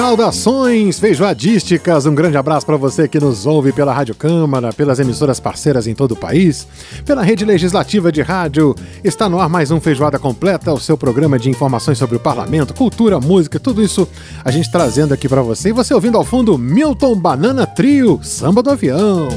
Saudações feijoadísticas, um grande abraço para você que nos ouve pela Rádio Câmara, pelas emissoras parceiras em todo o país, pela rede legislativa de rádio. Está no ar mais um Feijoada Completa, o seu programa de informações sobre o parlamento, cultura, música, tudo isso a gente trazendo aqui para você. E você ouvindo ao fundo Milton Banana Trio, Samba do Avião.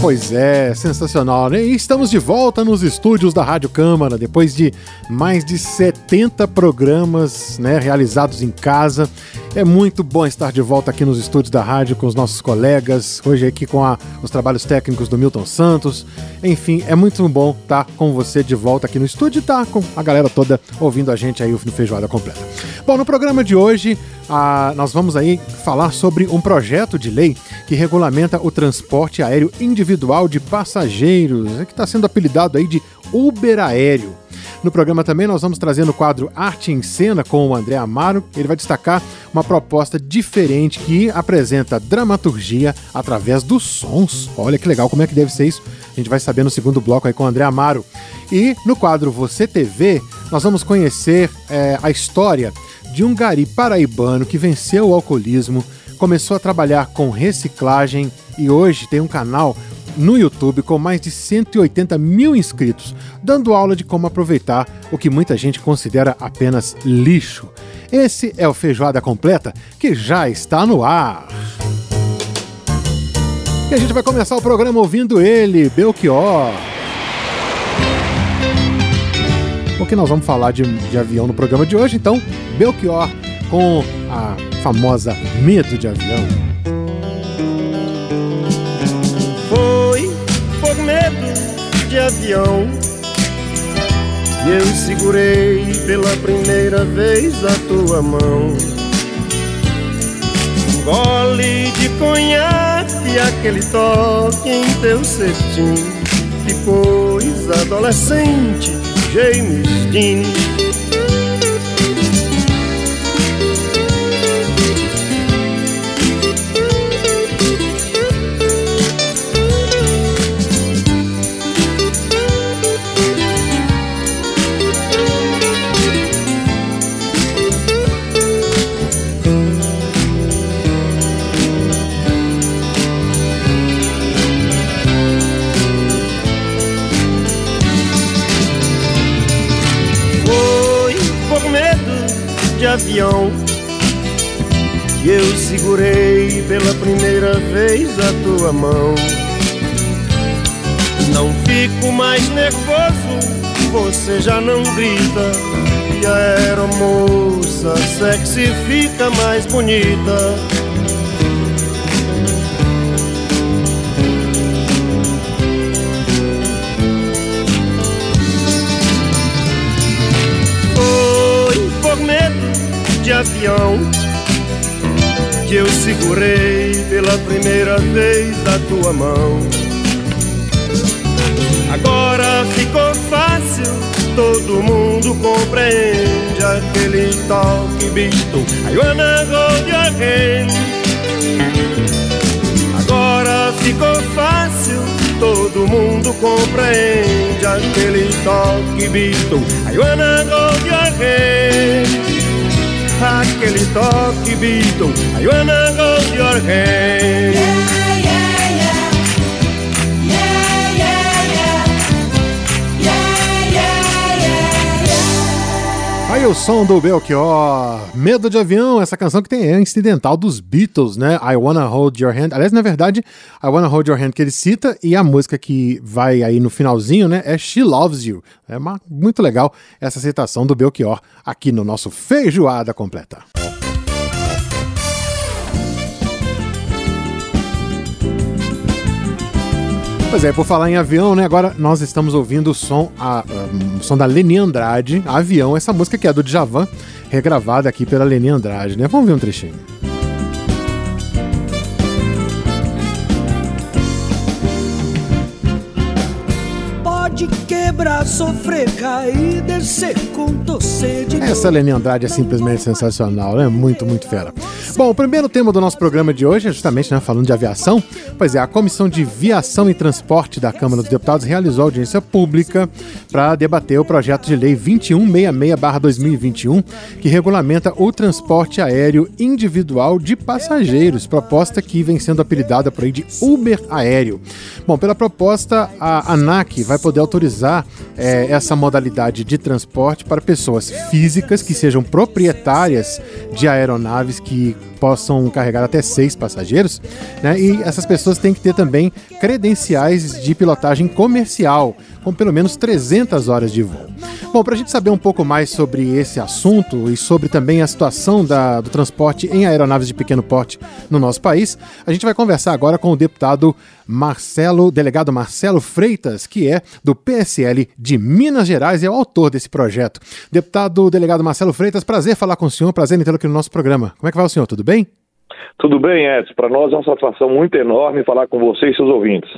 Pois é, sensacional, né? E estamos de volta nos estúdios da Rádio Câmara, depois de mais de 70 programas né, realizados em casa. É muito bom estar de volta aqui nos estúdios da rádio com os nossos colegas, hoje aqui com a, os trabalhos técnicos do Milton Santos. Enfim, é muito bom estar com você de volta aqui no estúdio e estar com a galera toda ouvindo a gente aí no Feijoada Completa. Bom, no programa de hoje ah, nós vamos aí falar sobre um projeto de lei que regulamenta o transporte aéreo individual de passageiros, que está sendo apelidado aí de Uber Aéreo. No programa também nós vamos trazer no quadro Arte em Cena com o André Amaro. Ele vai destacar uma proposta diferente que apresenta dramaturgia através dos sons. Olha que legal, como é que deve ser isso? A gente vai saber no segundo bloco aí com o André Amaro. E no quadro Você TV, nós vamos conhecer é, a história de um gari paraibano que venceu o alcoolismo, começou a trabalhar com reciclagem e hoje tem um canal no YouTube com mais de 180 mil inscritos, dando aula de como aproveitar o que muita gente considera apenas lixo. Esse é o Feijoada Completa que já está no ar. E a gente vai começar o programa ouvindo ele, Belchior. Porque nós vamos falar de, de avião no programa de hoje, então Belchior com a famosa Medo de Avião. Foi por medo de avião que eu segurei pela primeira vez a tua mão. Um gole de conhaque, aquele toque em teu cetim. Depois, adolescente, James Dean avião que eu segurei pela primeira vez a tua mão. Não fico mais nervoso, você já não grita. E a aeromoça sexy fica mais bonita. Primeira vez a tua mão. Agora ficou fácil, todo mundo compreende aquele toque visto. I wanna hold your hand. Agora ficou fácil, todo mundo compreende aquele toque visto. I wanna hold your hand aquele toque Beatle I wanna hold your hand Aí o som do Belchior, Medo de Avião, essa canção que tem é incidental dos Beatles, né? I Wanna Hold Your Hand. Aliás, na verdade, I Wanna Hold Your Hand que ele cita e a música que vai aí no finalzinho, né? É She Loves You. É uma, muito legal essa citação do Belchior aqui no nosso Feijoada Completa. Pois é, por falar em avião, né? Agora nós estamos ouvindo o som, a, o som da Leni Andrade, Avião, essa música que é do Djavan, regravada aqui pela Leni Andrade, né? Vamos ver um trechinho. Pode que quebrar, sofrer, cair, descer com torcer de Essa Leni Andrade é simplesmente sensacional, é né? muito, muito fera. Bom, o primeiro tema do nosso programa de hoje é justamente né, falando de aviação. Pois é, a Comissão de Viação e Transporte da Câmara dos Deputados realizou audiência pública para debater o projeto de lei 2166-2021, que regulamenta o transporte aéreo individual de passageiros, proposta que vem sendo apelidada por aí de Uber Aéreo. Bom, pela proposta, a ANAC vai poder autorizar é, essa modalidade de transporte para pessoas físicas que sejam proprietárias de aeronaves que possam carregar até seis passageiros, né? E essas pessoas têm que ter também credenciais de pilotagem comercial, com pelo menos 300 horas de voo. Bom, para a gente saber um pouco mais sobre esse assunto e sobre também a situação da, do transporte em aeronaves de pequeno porte no nosso país, a gente vai conversar agora com o deputado Marcelo, delegado Marcelo Freitas, que é do PSL de Minas Gerais e é o autor desse projeto. Deputado delegado Marcelo Freitas, prazer falar com o senhor, prazer em tê-lo aqui no nosso programa. Como é que vai o senhor? Tudo bem? Tudo bem, Edson. Para nós é uma satisfação muito enorme falar com você e seus ouvintes.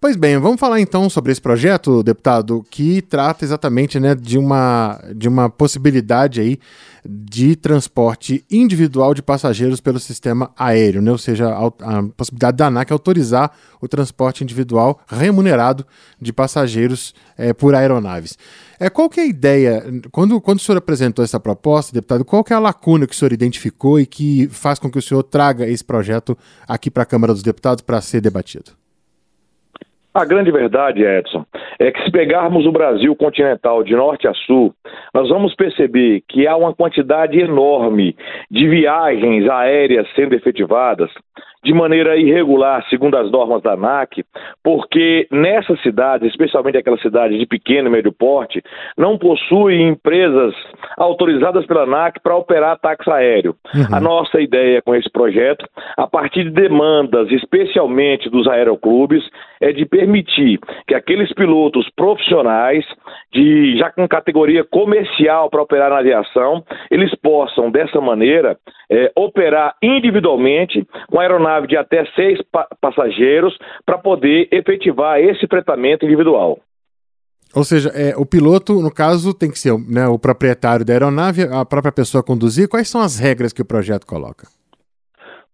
Pois bem, vamos falar então sobre esse projeto, deputado, que trata exatamente né, de, uma, de uma possibilidade aí de transporte individual de passageiros pelo sistema aéreo, né? ou seja, a, a possibilidade da ANAC autorizar o transporte individual remunerado de passageiros é, por aeronaves. É, qual que é a ideia, quando, quando o senhor apresentou essa proposta, deputado, qual que é a lacuna que o senhor identificou e que faz com que o senhor traga esse projeto aqui para a Câmara dos Deputados para ser debatido? A grande verdade, Edson, é que se pegarmos o Brasil continental de norte a sul, nós vamos perceber que há uma quantidade enorme de viagens aéreas sendo efetivadas de maneira irregular, segundo as normas da ANAC, porque nessas cidades, especialmente aquelas cidades de pequeno e médio porte, não possuem empresas autorizadas pela ANAC para operar táxi aéreo. Uhum. A nossa ideia com esse projeto, a partir de demandas, especialmente dos aeroclubes, é de permitir que aqueles pilotos profissionais, de já com categoria comercial para operar na aviação, eles possam, dessa maneira, é, operar individualmente com aeronave de até seis pa passageiros para poder efetivar esse fretamento individual. Ou seja, é, o piloto, no caso, tem que ser né, o proprietário da aeronave, a própria pessoa conduzir. Quais são as regras que o projeto coloca?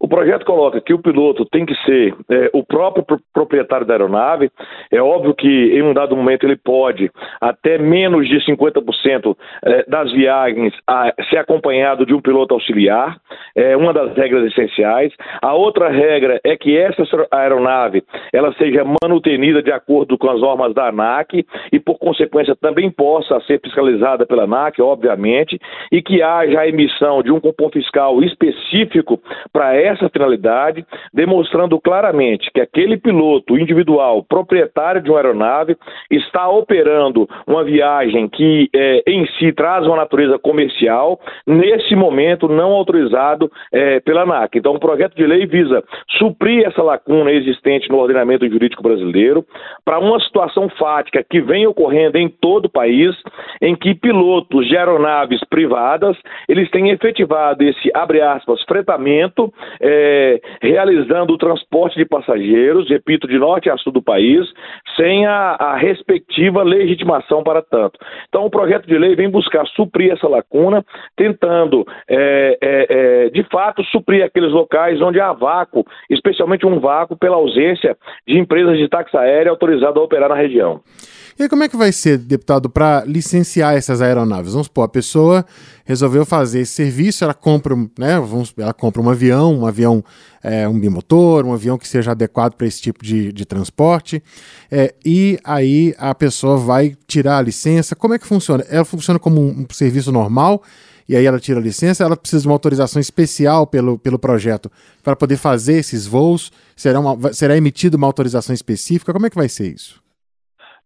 O projeto coloca que o piloto tem que ser é, o próprio proprietário da aeronave. É óbvio que em um dado momento ele pode, até menos de 50% é, das viagens, a, ser acompanhado de um piloto auxiliar. É uma das regras essenciais. A outra regra é que essa aeronave ela seja manutenida de acordo com as normas da ANAC e, por consequência, também possa ser fiscalizada pela ANAC, obviamente, e que haja a emissão de um cupom fiscal específico para essa finalidade, demonstrando claramente que aquele piloto individual, proprietário de uma aeronave, está operando uma viagem que é, em si traz uma natureza comercial, nesse momento não autorizado é, pela ANAC. Então, o projeto de lei visa suprir essa lacuna existente no ordenamento jurídico brasileiro para uma situação fática que vem ocorrendo em todo o país, em que pilotos de aeronaves privadas eles têm efetivado esse abre aspas fretamento é, realizando o transporte de passageiros, repito, de norte a sul do país, sem a, a respectiva legitimação para tanto. Então, o projeto de lei vem buscar suprir essa lacuna, tentando, é, é, é, de fato, suprir aqueles locais onde há vácuo, especialmente um vácuo pela ausência de empresas de táxi aéreo autorizadas a operar na região. E como é que vai ser, deputado, para licenciar essas aeronaves? Vamos supor, a pessoa resolveu fazer esse serviço, ela compra, né, vamos, ela compra um avião, um avião, é, um bimotor, um avião que seja adequado para esse tipo de, de transporte, é, e aí a pessoa vai tirar a licença. Como é que funciona? Ela funciona como um, um serviço normal? e aí ela tira a licença, ela precisa de uma autorização especial pelo, pelo projeto para poder fazer esses voos? Será, uma, será emitida uma autorização específica? Como é que vai ser isso?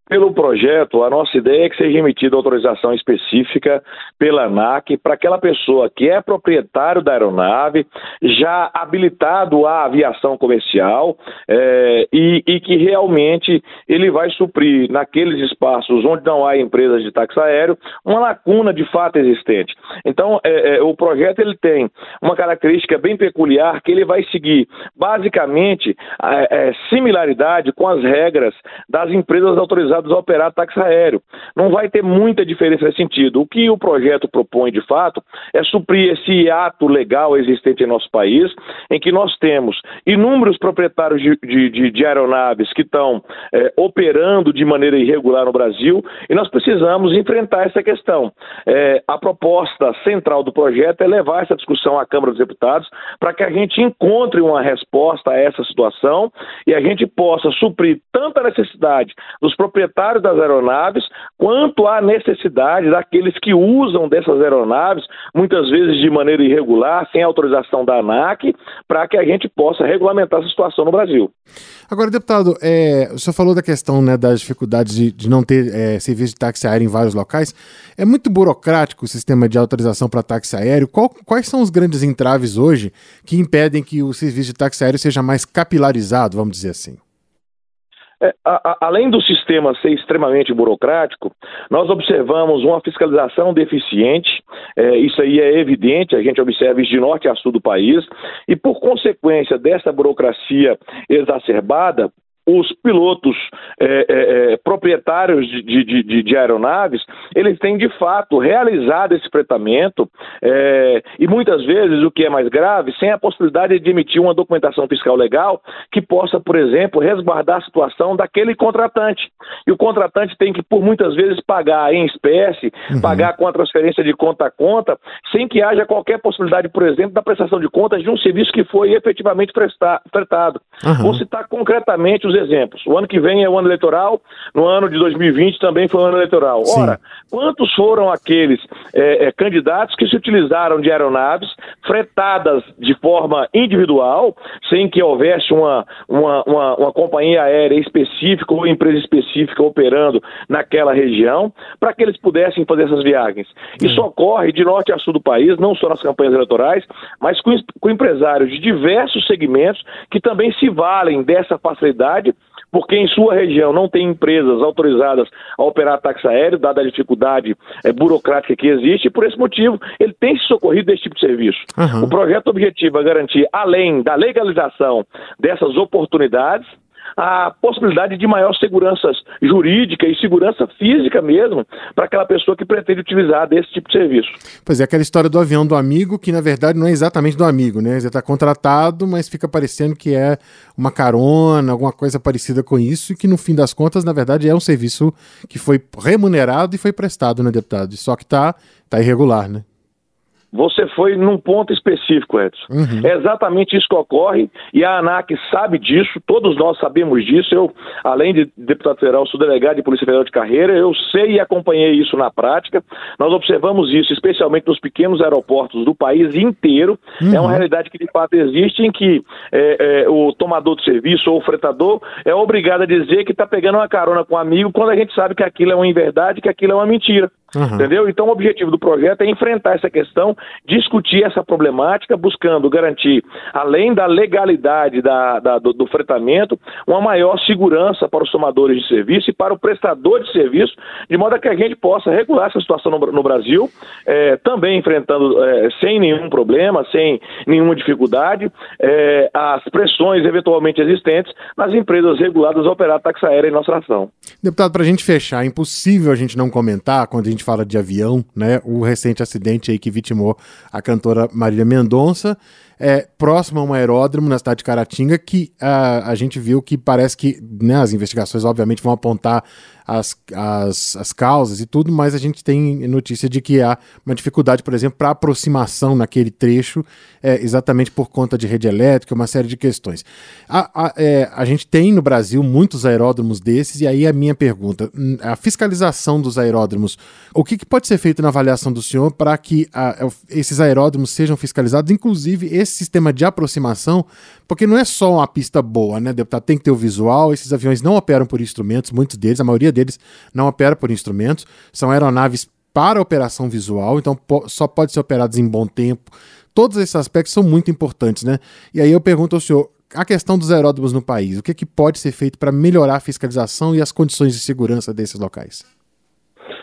Pelo projeto, a nossa ideia é que seja emitida autorização específica pela ANAC para aquela pessoa que é proprietário da aeronave, já habilitado à aviação comercial é, e, e, que realmente ele vai suprir naqueles espaços onde não há empresas de táxi aéreo uma lacuna de fato existente. Então, é, é, o projeto ele tem uma característica bem peculiar que ele vai seguir basicamente a, similaridade com as regras das empresas autorizadas autorizadas a operar táxi aéreo. Não vai ter muita diferença nesse sentido. O que o projeto propõe, de fato, é suprir esse ato legal existente em nosso país, em que nós temos inúmeros proprietários de, de, de aeronaves que estão é, operando de maneira irregular no Brasil e nós precisamos enfrentar essa questão. É, a proposta central do projeto é levar essa discussão à Câmara dos Deputados para que a gente encontre uma resposta a essa situação e a gente possa suprir tanto a necessidade dos proprietários das aeronaves quanto a necessidade daqueles que usam dessas aeronaves, muitas vezes de maneira irregular, sem autorização da ANAC, para que a gente possa regulamentar essa situação no Brasil. Agora, deputado, é, o senhor falou da questão né, das dificuldades de, de não ter é, serviço de táxi aéreo em vários locais. É muito burocrático o sistema de autorização para táxi aéreo. Qual, quais são os grandes entraves hoje que impedem que o serviço de táxi aéreo seja mais capilarizado, vamos dizer assim? É, a, a, além do sistema ser extremamente burocrático, nós observamos uma fiscalização deficiente, é, isso aí é evidente, a gente observa isso de norte a sul do país, e por consequência dessa burocracia exacerbada, os pilotos é, é, é, proprietários de, de, de, de, aeronaves, eles têm de fato realizado esse fretamento é, e muitas vezes, o que é mais grave, sem a possibilidade de emitir uma documentação fiscal legal que possa, por exemplo, resguardar a situação daquele contratante. E o contratante tem que, por muitas vezes, pagar em espécie, uhum. pagar com a transferência de conta a conta, sem que haja qualquer possibilidade, por exemplo, da prestação de contas de um serviço que foi efetivamente prestado. Uhum. Vou citar concretamente os exemplos. O ano que vem é o ano eleitoral, no ano de 2020 também foi o ano eleitoral. Sim. Ora, quantos foram aqueles é, é, candidatos que se utilizaram de aeronaves fretadas de forma individual, sem que houvesse uma, uma, uma, uma companhia aérea específica ou empresa específica operando naquela região, para que eles pudessem fazer essas viagens? Isso ocorre de norte a sul do país, não só nas campanhas eleitorais, mas com, com empresários de diversos segmentos que também se valem dessa facilidade porque em sua região não tem empresas autorizadas a operar táxi aéreo, dada a dificuldade é, burocrática que existe, e por esse motivo ele tem se socorrido desse tipo de serviço. Uhum. O projeto objetivo é garantir, além da legalização dessas oportunidades, a possibilidade de maior segurança jurídica e segurança física mesmo para aquela pessoa que pretende utilizar desse tipo de serviço. Pois é, aquela história do avião do amigo, que na verdade não é exatamente do amigo, né? Você está contratado, mas fica parecendo que é uma carona, alguma coisa parecida com isso, e que no fim das contas, na verdade, é um serviço que foi remunerado e foi prestado, né, deputado? Só que está tá irregular, né? Você foi num ponto específico, Edson. Uhum. É exatamente isso que ocorre e a ANAC sabe disso, todos nós sabemos disso. Eu, além de deputado federal, sou delegado de Polícia Federal de carreira, eu sei e acompanhei isso na prática. Nós observamos isso, especialmente nos pequenos aeroportos do país inteiro. Uhum. É uma realidade que de fato existe em que é, é, o tomador de serviço ou o fretador é obrigado a dizer que está pegando uma carona com um amigo quando a gente sabe que aquilo é uma inverdade, que aquilo é uma mentira. Uhum. Entendeu? Então, o objetivo do projeto é enfrentar essa questão, discutir essa problemática, buscando garantir, além da legalidade da, da do, do, fretamento, uma maior segurança para os tomadores de serviço e para o prestador de serviço, de modo que a gente possa regular essa situação no, no Brasil, é, também enfrentando é, sem nenhum problema, sem nenhuma dificuldade, é, as pressões eventualmente existentes nas empresas reguladas a operar táxi aérea em nossa nação. Deputado, para a gente fechar, é impossível a gente não comentar quando a gente fala de avião, né? O recente acidente aí que vitimou a cantora Marília Mendonça é, próximo a um aeródromo na cidade de Caratinga, que a, a gente viu que parece que né, as investigações, obviamente, vão apontar as, as, as causas e tudo, mas a gente tem notícia de que há uma dificuldade, por exemplo, para aproximação naquele trecho, é, exatamente por conta de rede elétrica, uma série de questões. A, a, é, a gente tem no Brasil muitos aeródromos desses, e aí a minha pergunta: hum, a fiscalização dos aeródromos, o que, que pode ser feito na avaliação do senhor para que a, esses aeródromos sejam fiscalizados, inclusive esse esse sistema de aproximação, porque não é só uma pista boa, né, deputado? Tem que ter o visual. Esses aviões não operam por instrumentos, muitos deles, a maioria deles não opera por instrumentos, são aeronaves para operação visual, então só pode ser operados em bom tempo. Todos esses aspectos são muito importantes, né? E aí eu pergunto ao senhor, a questão dos aeródromos no país, o que, é que pode ser feito para melhorar a fiscalização e as condições de segurança desses locais?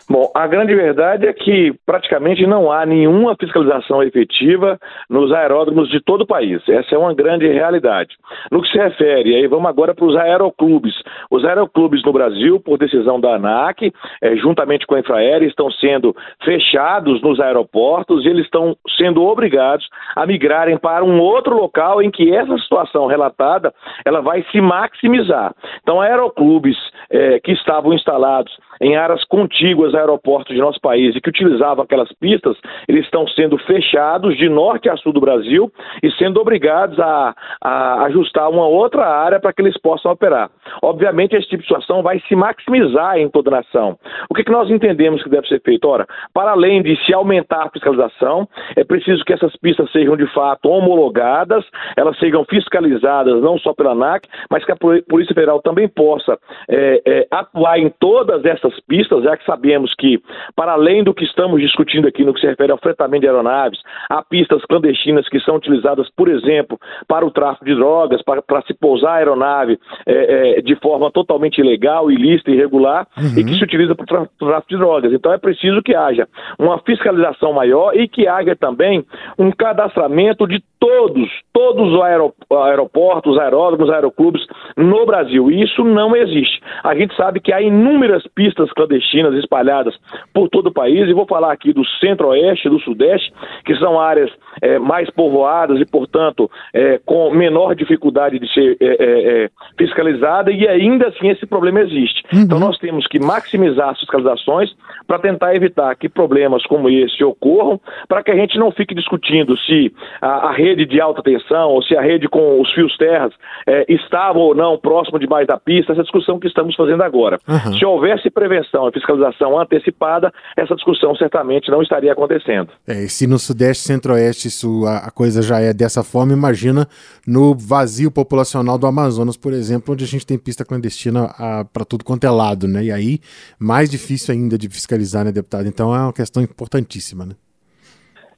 Bom, a grande verdade é que praticamente não há nenhuma fiscalização efetiva nos aeródromos de todo o país. Essa é uma grande realidade. No que se refere, aí vamos agora para os aeroclubes. Os aeroclubes no Brasil, por decisão da ANAC, é, juntamente com a Infraero, estão sendo fechados nos aeroportos e eles estão sendo obrigados a migrarem para um outro local em que essa situação relatada ela vai se maximizar. Então, aeroclubes é, que estavam instalados em áreas contíguas a aeroportos de nosso país e que utilizavam aquelas pistas, eles estão sendo fechados de norte a sul do Brasil e sendo obrigados a, a ajustar uma outra área para que eles possam operar. Obviamente, esse tipo de situação vai se maximizar em toda a nação. O que, que nós entendemos que deve ser feito? Ora, para além de se aumentar a fiscalização, é preciso que essas pistas sejam de fato homologadas, elas sejam fiscalizadas não só pela ANAC, mas que a Polícia Federal também possa é, é, atuar em todas essas pistas, já que sabemos que, para além do que estamos discutindo aqui no que se refere ao fretamento de aeronaves, há pistas clandestinas que são utilizadas, por exemplo, para o tráfico de drogas, para, para se pousar a aeronave é, é, de forma totalmente ilegal, ilícita, irregular, uhum. e que se utiliza para o tráfico de drogas. Então é preciso que haja uma fiscalização maior e que haja também um cadastramento de todos, todos os aeroportos, aeródromos, aeroclubes no Brasil. Isso não existe. A gente sabe que há inúmeras pistas clandestinas espalhadas por todo o país, e vou falar aqui do centro-oeste, do sudeste, que são áreas é, mais povoadas e, portanto, é, com menor dificuldade de ser é, é, é fiscalizada, e ainda assim esse problema existe. Uhum. Então nós temos que maximizar as fiscalizações para tentar evitar que problemas como esse ocorram, para que a gente não fique discutindo se a, a rede de alta tensão ou se a rede com os fios terras é, estava ou não próximo demais da pista, essa discussão que estamos fazendo agora. Uhum. Se houvesse prevenção e fiscalização antecipada, essa discussão certamente não estaria acontecendo. É, e se no Sudeste Centro-Oeste isso, a, a, coisa já é dessa forma, imagina no vazio populacional do Amazonas, por exemplo, onde a gente tem pista clandestina para tudo quanto é lado, né? E aí, mais difícil ainda de fiscalizar, né, deputado? Então é uma questão importantíssima, né?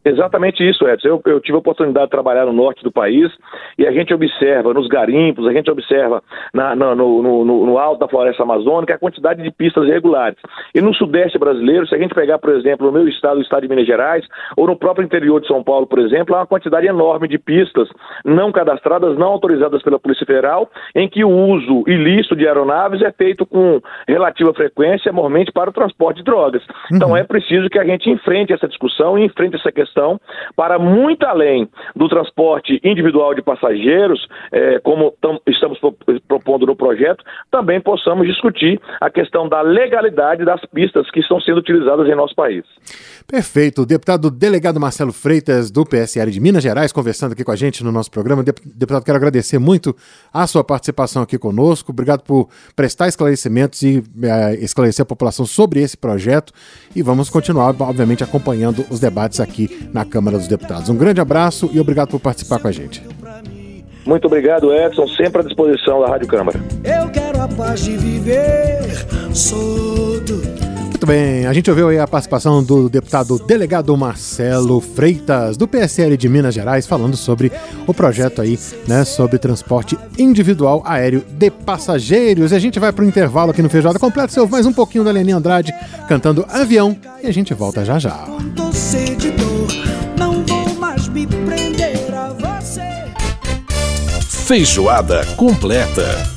Exatamente isso, Edson. Eu, eu, tive a oportunidade de trabalhar no norte do país e a gente observa nos garimpos, a gente observa na, na, no, no, no, alto da floresta amazônica a quantidade de pistas irregulares. E no sudeste brasileiro, se a gente pegar, por exemplo, o meu estado, o estado de Minas Gerais, ou no próprio interior de São Paulo, por exemplo, há uma quantidade enorme de pistas não cadastradas, não autorizadas pela Polícia Federal, em que o uso ilícito de aeronaves é feito com relativa frequência, normalmente para o transporte de drogas. Então uhum. é preciso que a gente enfrente essa discussão e enfrente essa questão para muito além do transporte individual de passageiros, é, como tam, estamos propondo no projeto, também possamos discutir a questão da legalidade das pistas que estão sendo utilizadas em nosso país. Perfeito. O deputado delegado Marcelo Freitas, do PSL de Minas Gerais, conversando aqui com a gente no nosso programa. Deputado, quero agradecer muito a sua participação aqui conosco. Obrigado por prestar esclarecimentos e é, esclarecer a população sobre esse projeto. E vamos continuar, obviamente, acompanhando os debates aqui na Câmara dos Deputados. Um grande abraço e obrigado por participar com a gente. Muito obrigado, Edson. Sempre à disposição da Rádio Câmara. Eu quero a paz de viver, sou do muito bem, a gente ouviu aí a participação do deputado delegado Marcelo Freitas, do PSL de Minas Gerais, falando sobre o projeto aí, né, sobre transporte individual aéreo de passageiros. E a gente vai para o intervalo aqui no Feijoada Completo, você ouve mais um pouquinho da Leninha Andrade cantando Avião e a gente volta já já. Feijoada completa.